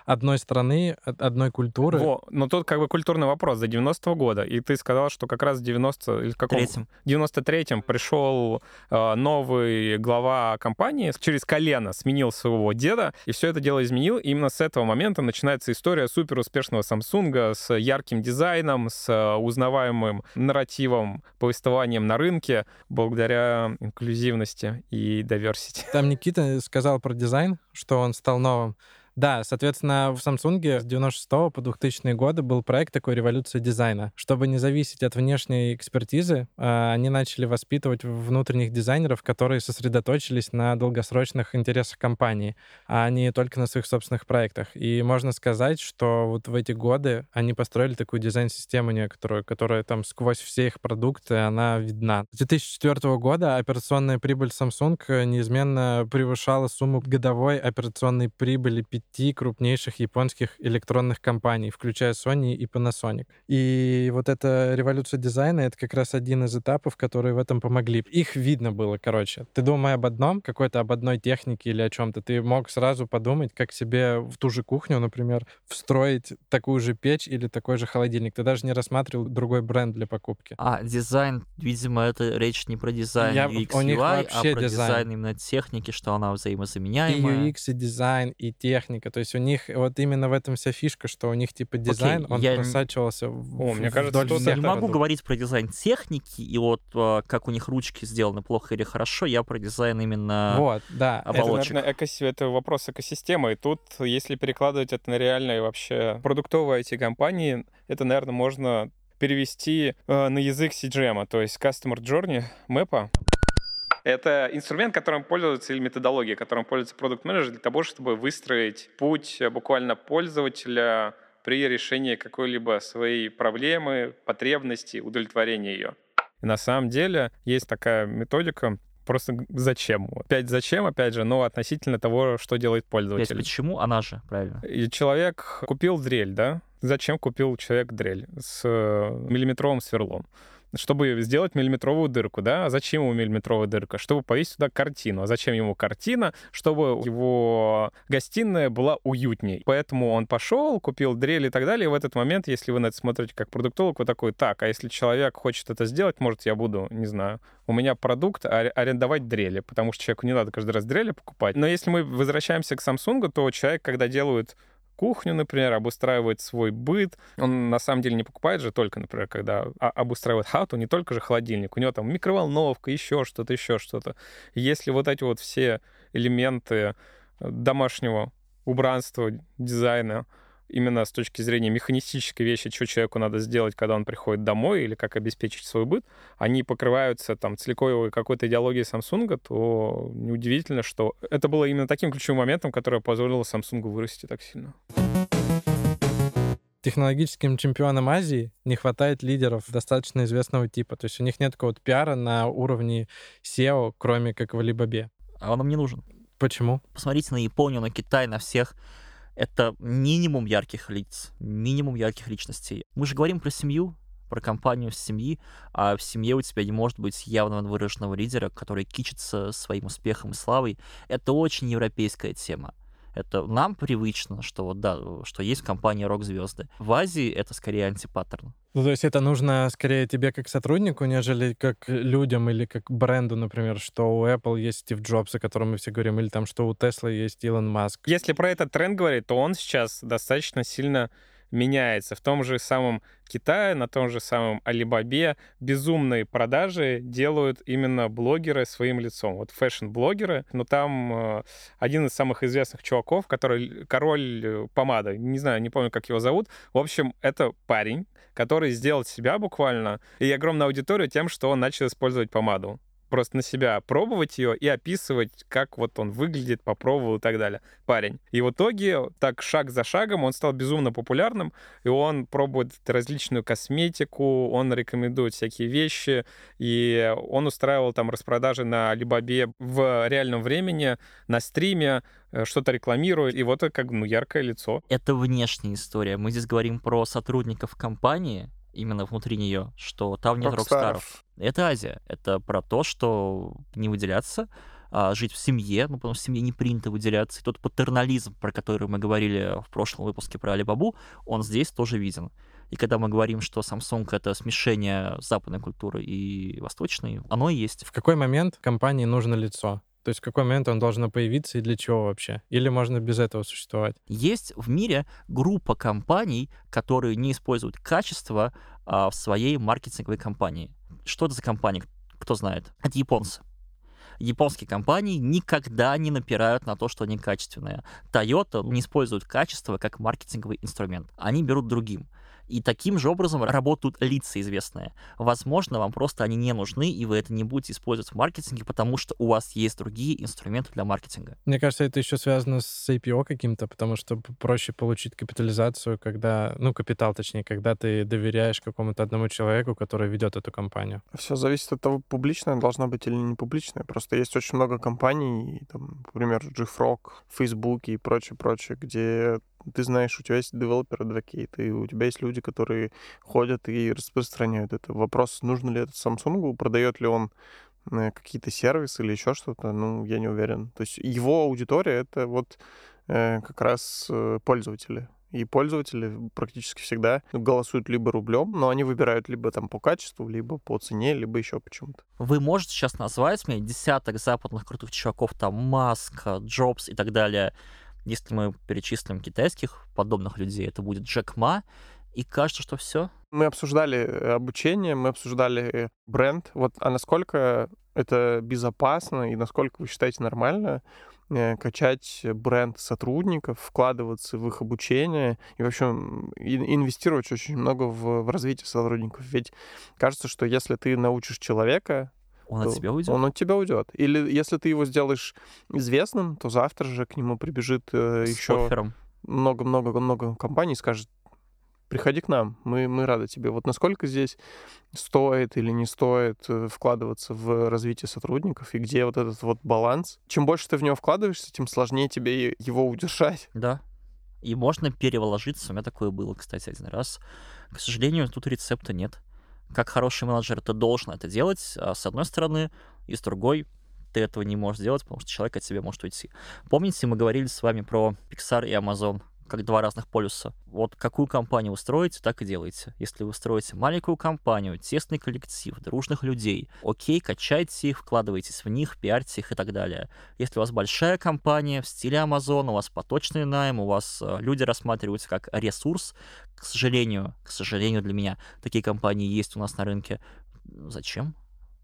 C: одной страны, одной культуры...
E: Во, но тут как бы культурный вопрос за 90-го года. И ты сказал, что как раз в 90 или каком...
D: Третьем.
E: 93-м пришел э, новый глава компании, через колено сменил своего деда, и все это дело изменил. И именно с этого момента начинается история супер успешного Samsung с ярким дизайном, с э, узнаваемым нарративом, повествованием на рынке, благодаря инклюзивности и diversity.
C: Там Никита сказал про дизайн, что он стал новым. Да, соответственно, в Samsung с 96 по 2000 годы был проект такой «Революция дизайна». Чтобы не зависеть от внешней экспертизы, э, они начали воспитывать внутренних дизайнеров, которые сосредоточились на долгосрочных интересах компании, а не только на своих собственных проектах. И можно сказать, что вот в эти годы они построили такую дизайн-систему некоторую, которая там сквозь все их продукты, она видна. С 2004 года операционная прибыль Samsung неизменно превышала сумму годовой операционной прибыли пяти крупнейших японских электронных компаний, включая Sony и Panasonic. И вот эта революция дизайна — это как раз один из этапов, которые в этом помогли. Их видно было, короче. Ты думая об одном, какой-то об одной технике или о чем-то, ты мог сразу подумать, как себе в ту же кухню, например, встроить такую же печь или такой же холодильник. Ты даже не рассматривал другой бренд для покупки.
D: А, дизайн, видимо, это речь не про дизайн
C: Я-
D: UX,
C: у них
D: UI, а про
C: дизайн.
D: дизайн именно техники, что она
C: И
D: взаимозаменяемая.
C: UX, и дизайн, и техника. То есть у них вот именно в этом вся фишка, что у них типа дизайн, он
D: я-
C: просачивался в,
E: О, мне
C: в-
E: кажется,
C: вдоль всех
D: не могу говорить про дизайн техники, и вот а, как у них ручки сделаны плохо или хорошо, я про дизайн именно...
C: Вот, да.
D: Оболочек.
E: Это, наверное, экоси- это вопрос экосистемы. И тут, если перекладывать это на реальные вообще продуктовые IT-компании, это, наверное, можно перевести э, на язык CGM, то есть Customer Journey Map. Это инструмент, которым пользуется, или методология, которым пользуется продукт менеджер для того, чтобы выстроить путь буквально пользователя при решении какой-либо своей проблемы, потребности, удовлетворения ее. И на самом деле есть такая методика, просто зачем. Опять зачем, опять же, но относительно того, что делает пользователь.
D: почему она же, правильно?
E: И человек купил дрель, да? Зачем купил человек дрель с э, миллиметровым сверлом? Чтобы сделать миллиметровую дырку, да? А зачем ему миллиметровая дырка? Чтобы повесить туда картину. А зачем ему картина? Чтобы его гостиная была уютней. Поэтому он пошел, купил дрель и так далее. И в этот момент, если вы на это смотрите как продуктолог, вы такой, так, а если человек хочет это сделать, может, я буду, не знаю, у меня продукт аре- арендовать дрели, потому что человеку не надо каждый раз дрели покупать. Но если мы возвращаемся к Samsung, то человек, когда делает кухню, например, обустраивает свой быт. Он на самом деле не покупает же только, например, когда а- обустраивает хату, не только же холодильник. У него там микроволновка, еще что-то, еще что-то. Если вот эти вот все элементы домашнего убранства, дизайна, именно с точки зрения механистической вещи, что человеку надо сделать, когда он приходит домой, или как обеспечить свой быт, они покрываются там целиковой какой-то идеологией Samsung, то неудивительно, что это было именно таким ключевым моментом, которое позволило Samsung вырасти так сильно.
C: Технологическим чемпионам Азии не хватает лидеров достаточно известного типа. То есть у них нет какого-то пиара на уровне SEO, кроме как в Alibaba.
D: А он нам не нужен.
C: Почему?
D: Посмотрите на Японию, на Китай, на всех. Это минимум ярких лиц, минимум ярких личностей. Мы же говорим про семью, про компанию семьи, а в семье у тебя не может быть явно выраженного лидера, который кичится своим успехом и славой. Это очень европейская тема. Это нам привычно, что вот да, что есть компания рок-звезды. В Азии это скорее антипаттерн.
C: Ну, то есть это нужно скорее тебе как сотруднику, нежели как людям или как бренду, например, что у Apple есть Стив Джобс, о котором мы все говорим, или там, что у Tesla есть Илон Маск.
E: Если про этот тренд говорить, то он сейчас достаточно сильно меняется. В том же самом Китае, на том же самом Алибабе безумные продажи делают именно блогеры своим лицом. Вот фэшн-блогеры, но там э, один из самых известных чуваков, который король э, помады, не знаю, не помню, как его зовут. В общем, это парень, который сделал себя буквально и огромную аудиторию тем, что он начал использовать помаду просто на себя пробовать ее и описывать, как вот он выглядит, попробовал и так далее. Парень. И в итоге, так шаг за шагом, он стал безумно популярным, и он пробует различную косметику, он рекомендует всякие вещи, и он устраивал там распродажи на Алибабе в реальном времени, на стриме, э, что-то рекламирует, и вот это как ну, яркое лицо.
D: Это внешняя история. Мы здесь говорим про сотрудников компании, именно внутри нее, что там нет рок-старов. Это Азия. Это про то, что не выделяться, а жить в семье, ну, потому что в семье не принято выделяться. И тот патернализм, про который мы говорили в прошлом выпуске про Алибабу, он здесь тоже виден. И когда мы говорим, что Samsung — это смешение западной культуры и восточной, оно и есть.
C: В какой момент компании нужно лицо? То есть в какой момент он должен появиться и для чего вообще? Или можно без этого существовать?
D: Есть в мире группа компаний, которые не используют качество а, в своей маркетинговой кампании. Что это за компании? Кто знает? Это японцы. Японские компании никогда не напирают на то, что они качественные. Toyota не использует качество как маркетинговый инструмент. Они берут другим. И таким же образом работают лица известные. Возможно, вам просто они не нужны, и вы это не будете использовать в маркетинге, потому что у вас есть другие инструменты для маркетинга.
C: Мне кажется, это еще связано с IPO каким-то, потому что проще получить капитализацию, когда, ну, капитал, точнее, когда ты доверяешь какому-то одному человеку, который ведет эту компанию.
B: Все зависит от того, публичная должна быть или не публичная. Просто есть очень много компаний, там, например, GFrog, Facebook и прочее, прочее, где ты знаешь, у тебя есть девелопер адвокейт, и у тебя есть люди, которые ходят и распространяют это. Вопрос, нужно ли это Samsung, продает ли он э, какие-то сервисы или еще что-то, ну, я не уверен. То есть его аудитория — это вот э, как раз э, пользователи. И пользователи практически всегда голосуют либо рублем, но они выбирают либо там по качеству, либо по цене, либо еще почему-то.
D: Вы можете сейчас назвать мне десяток западных крутых чуваков, там Маск, Джобс и так далее, если мы перечислим китайских подобных людей, это будет Джек Ма, и кажется, что все.
B: Мы обсуждали э, обучение, мы обсуждали бренд. Вот, а насколько это безопасно и насколько вы считаете нормально э, качать бренд сотрудников, вкладываться в их обучение и вообще инвестировать очень много в, в развитие сотрудников. Ведь кажется, что если ты научишь человека
D: он от тебя уйдет?
B: Он от тебя уйдет. Или если ты его сделаешь известным, то завтра же к нему прибежит э, еще много-много-много компаний и скажет, приходи к нам, мы, мы рады тебе. Вот насколько здесь стоит или не стоит э, вкладываться в развитие сотрудников, и где вот этот вот баланс. Чем больше ты в него вкладываешься, тем сложнее тебе его удержать.
D: Да. И можно переволожиться. У меня такое было, кстати, один раз. К сожалению, тут рецепта нет как хороший менеджер ты должен это делать, а с одной стороны, и с другой ты этого не можешь сделать, потому что человек от тебя может уйти. Помните, мы говорили с вами про Pixar и Amazon? Как два разных полюса. Вот какую компанию вы строите, так и делайте. Если вы строите маленькую компанию, тесный коллектив, дружных людей, окей, качайте их, вкладывайтесь в них, пиарьте их и так далее. Если у вас большая компания в стиле Amazon, у вас поточный найм, у вас э, люди рассматриваются как ресурс, к сожалению, к сожалению для меня, такие компании есть у нас на рынке. Зачем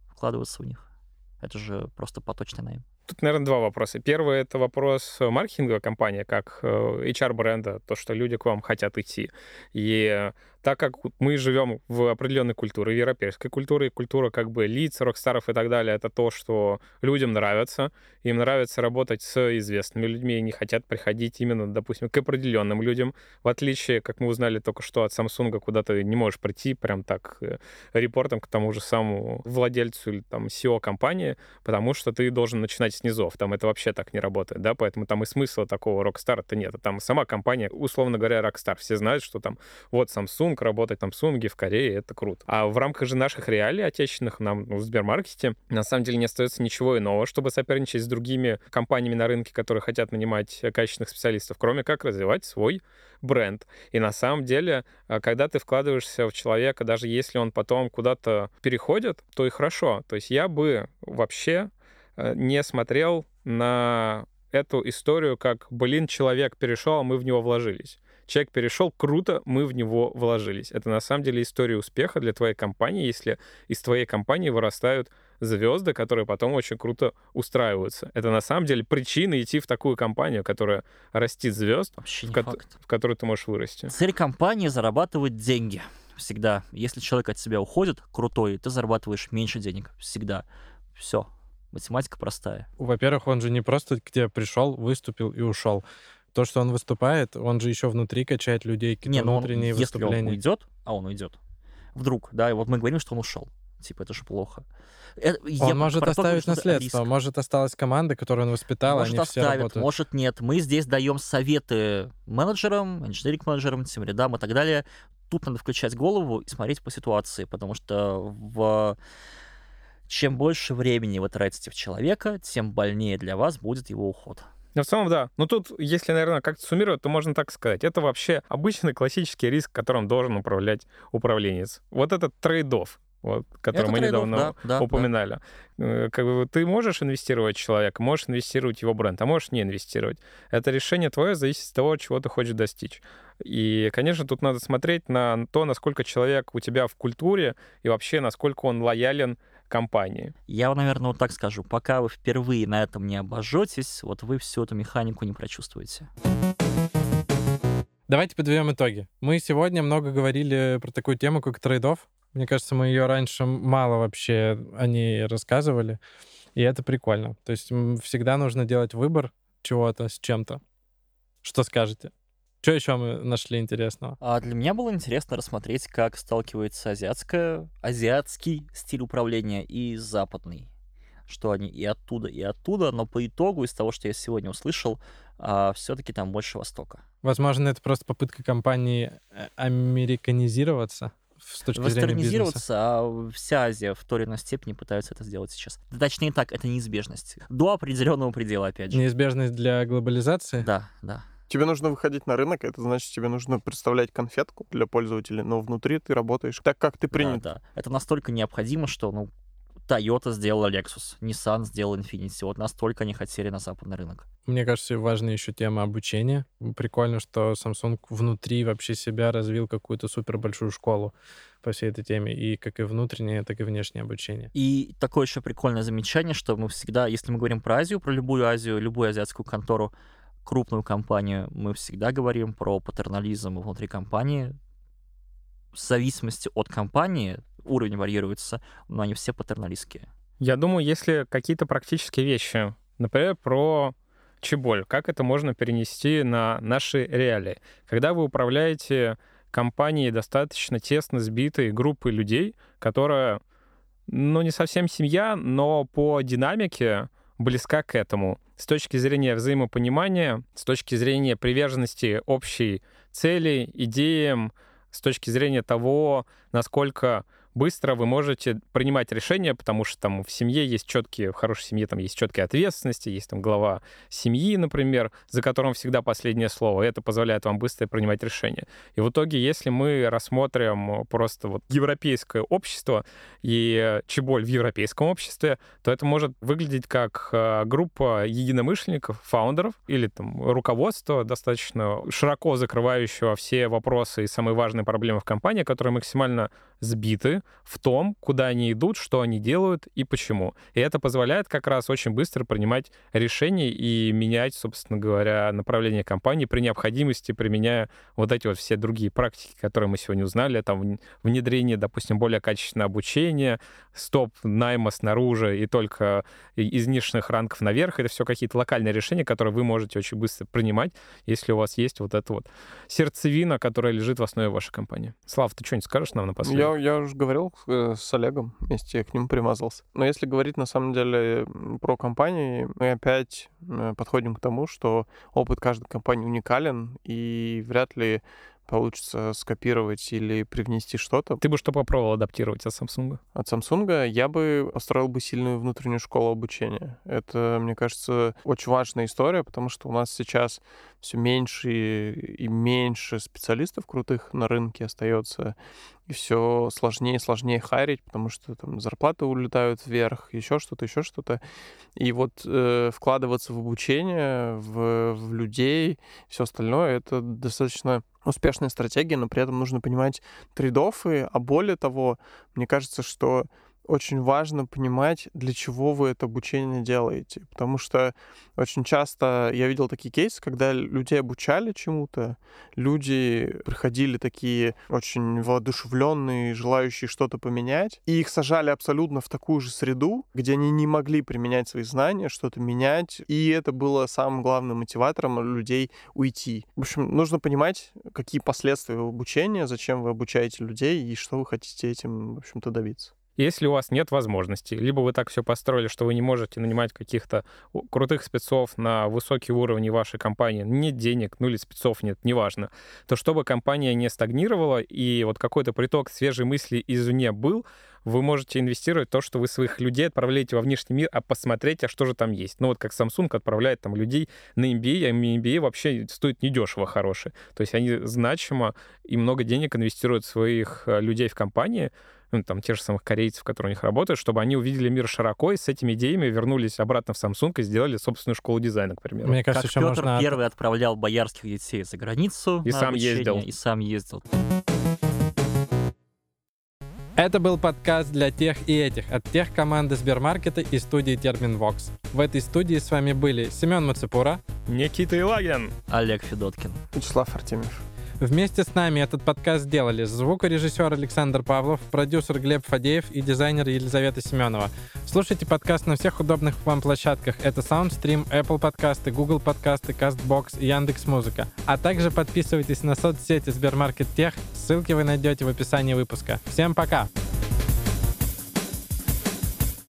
D: вкладываться в них? Это же просто поточный найм.
E: Тут, наверное, два вопроса. Первый — это вопрос маркетинговой компании, как HR-бренда, э, то, что люди к вам хотят идти. И так как мы живем в определенной культуре, европейской культуре, культура как бы лиц, рокстаров и так далее, это то, что людям нравится. Им нравится работать с известными людьми, и не хотят приходить именно, допустим, к определенным людям. В отличие, как мы узнали только что от Samsung, куда ты не можешь прийти прям так э, репортом к тому же самому владельцу или там SEO компании, потому что ты должен начинать с низов. Там это вообще так не работает, да, поэтому там и смысла такого рокстара-то нет. Там сама компания, условно говоря, рокстар. Все знают, что там вот Samsung, Samsung, работать там Сунге, в Корее, это круто. А в рамках же наших реалий отечественных нам ну, в Сбермаркете на самом деле не остается ничего иного, чтобы соперничать с другими компаниями на рынке, которые хотят нанимать качественных специалистов, кроме как развивать свой бренд. И на самом деле, а, когда ты вкладываешься в человека, даже если он потом куда-то переходит, то и хорошо. То есть я бы вообще э, не смотрел на эту историю как, блин, человек перешел, а мы в него вложились. Человек перешел, круто, мы в него вложились. Это на самом деле история успеха для твоей компании, если из твоей компании вырастают звезды, которые потом очень круто устраиваются. Это на самом деле причина идти в такую компанию, которая растит звезд,
D: Вообще
E: в, ко- в которую ты можешь вырасти.
D: Цель компании зарабатывать деньги. Всегда. Если человек от тебя уходит, крутой, ты зарабатываешь меньше денег. Всегда. Все. Математика простая.
C: Во-первых, он же не просто к тебе пришел, выступил и ушел то, что он выступает, он же еще внутри качает людей, какие-то
D: Не, ну
C: внутренние
D: он, если
C: выступления.
D: он уйдет, а он уйдет, вдруг, да, и вот мы говорим, что он ушел. Типа, это же плохо.
C: Он я может оставить то, наследство, риск. может осталась команда, которую он воспитал,
D: может
C: они
D: оставит,
C: все работают.
D: Может нет. Мы здесь даем советы менеджерам, инженеринг-менеджерам, тем рядам и так далее. Тут надо включать голову и смотреть по ситуации, потому что в чем больше времени вы тратите в человека, тем больнее для вас будет его уход.
E: Ну, в целом, да. Но тут, если, наверное, как-то суммировать, то можно так сказать. Это вообще обычный классический риск, которым должен управлять управленец. Вот этот трейдов, вот, который
D: Это
E: мы недавно
D: да, да,
E: упоминали. Да. Э, как бы ты можешь инвестировать в человека, можешь инвестировать в его бренд, а можешь не инвестировать. Это решение твое зависит от того, чего ты хочешь достичь. И, конечно, тут надо смотреть на то, насколько человек у тебя в культуре и вообще насколько он лоялен компании.
D: Я, наверное, вот так скажу. Пока вы впервые на этом не обожжетесь, вот вы всю эту механику не прочувствуете.
C: Давайте подведем итоги. Мы сегодня много говорили про такую тему, как трейдов. Мне кажется, мы ее раньше мало вообще о ней рассказывали. И это прикольно. То есть всегда нужно делать выбор чего-то с чем-то. Что скажете? Что еще мы нашли интересного?
D: А для меня было интересно рассмотреть, как сталкивается азиатская, азиатский стиль управления и западный. Что они и оттуда, и оттуда, но по итогу, из того, что я сегодня услышал, все-таки там больше Востока.
C: Возможно, это просто попытка компании э, американизироваться с точки зрения бизнеса.
D: Вестернизироваться, а вся Азия в той или иной степени пытается это сделать сейчас. Да, Точнее так, это неизбежность. До определенного предела, опять же.
C: Неизбежность для глобализации?
D: Да, да.
B: Тебе нужно выходить на рынок, это значит, тебе нужно представлять конфетку для пользователей, но внутри ты работаешь так, как ты принят.
D: Да, да. Это настолько необходимо, что, ну, Toyota сделала Lexus, Nissan сделал Infiniti. Вот настолько они хотели на западный рынок.
C: Мне кажется, важная еще тема обучения. Прикольно, что Samsung внутри вообще себя развил какую-то супер большую школу по всей этой теме. И как и внутреннее, так и внешнее обучение.
D: И такое еще прикольное замечание, что мы всегда, если мы говорим про Азию, про любую Азию, любую азиатскую контору, крупную компанию, мы всегда говорим про патернализм внутри компании. В зависимости от компании уровень варьируется, но они все патерналистские.
E: Я думаю, если какие-то практические вещи, например, про чеболь, как это можно перенести на наши реалии. Когда вы управляете компанией достаточно тесно сбитой группой людей, которая, ну, не совсем семья, но по динамике близка к этому. С точки зрения взаимопонимания, с точки зрения приверженности общей цели, идеям, с точки зрения того, насколько быстро вы можете принимать решения, потому что там в семье есть четкие, в хорошей семье там есть четкие ответственности, есть там глава семьи, например, за которым всегда последнее слово. И это позволяет вам быстро принимать решения. И в итоге, если мы рассмотрим просто вот европейское общество и чеболь в европейском обществе, то это может выглядеть как э, группа единомышленников, фаундеров или там руководство достаточно широко закрывающего все вопросы и самые важные проблемы в компании, которые максимально сбиты в том, куда они идут, что они делают и почему. И это позволяет как раз очень быстро принимать решения и менять, собственно говоря, направление компании при необходимости, применяя вот эти вот все другие практики, которые мы сегодня узнали, там внедрение, допустим, более качественного обучения, стоп найма снаружи и только из нижних ранков наверх. Это все какие-то локальные решения, которые вы можете очень быстро принимать, если у вас есть вот эта вот сердцевина, которая лежит в основе вашей компании. Слав, ты что-нибудь скажешь нам напоследок?
B: Я, я уже говорил э, с Олегом, вместе к нему примазался. Но если говорить на самом деле про компании, мы опять э, подходим к тому, что опыт каждой компании уникален, и вряд ли получится скопировать или привнести что-то.
E: Ты бы что попробовал адаптировать от Samsung?
B: От Samsung я бы построил бы сильную внутреннюю школу обучения. Это, мне кажется, очень важная история, потому что у нас сейчас все меньше и меньше специалистов крутых на рынке остается, и все сложнее и сложнее харить, потому что там зарплаты улетают вверх, еще что-то, еще что-то. И вот э, вкладываться в обучение, в, в людей, все остальное, это достаточно успешная стратегия, но при этом нужно понимать трейдофы, а более того, мне кажется, что очень важно понимать, для чего вы это обучение делаете. Потому что очень часто я видел такие кейсы, когда людей обучали чему-то, люди приходили такие очень воодушевленные, желающие что-то поменять, и их сажали абсолютно в такую же среду, где они не могли применять свои знания, что-то менять, и это было самым главным мотиватором людей уйти. В общем, нужно понимать, какие последствия обучения, зачем вы обучаете людей и что вы хотите этим, в общем-то, добиться.
E: Если у вас нет возможности, либо вы так все построили, что вы не можете нанимать каких-то крутых спецов на высокие уровни вашей компании, нет денег, ну или спецов нет, неважно, то чтобы компания не стагнировала и вот какой-то приток свежей мысли извне был, вы можете инвестировать то, что вы своих людей отправляете во внешний мир, а посмотреть, а что же там есть. Ну вот как Samsung отправляет там людей на MBA, а MBA вообще стоит недешево хорошие. То есть они значимо и много денег инвестируют своих э, людей в компании, ну, там, тех же самых корейцев, которые у них работают, чтобы они увидели мир широко и с этими идеями вернулись обратно в Samsung и сделали собственную школу дизайна, к примеру.
C: Мне кажется,
D: как
C: еще
D: Петр
C: можно...
D: первый отправлял боярских детей за границу
E: И
D: на
E: сам
D: обучение,
E: ездил.
D: И сам ездил.
C: Это был подкаст для тех и этих от тех команды Сбермаркета и студии Терминвокс. В этой студии с вами были Семен Мацепура,
E: Никита Илагин.
D: Олег Федоткин.
B: Вячеслав Артемьев.
C: Вместе с нами этот подкаст сделали звукорежиссер Александр Павлов, продюсер Глеб Фадеев и дизайнер Елизавета Семенова. Слушайте подкаст на всех удобных вам площадках. Это SoundStream, Apple подкасты, Google подкасты, CastBox и Яндекс.Музыка. А также подписывайтесь на соцсети Сбермаркет Тех. Ссылки вы найдете в описании выпуска. Всем пока!